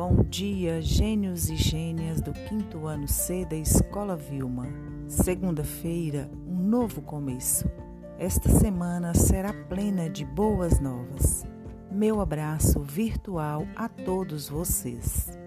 Bom dia, gênios e gênias do quinto ano C da Escola Vilma. Segunda-feira, um novo começo. Esta semana será plena de boas novas. Meu abraço virtual a todos vocês.